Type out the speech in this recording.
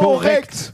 korrekt.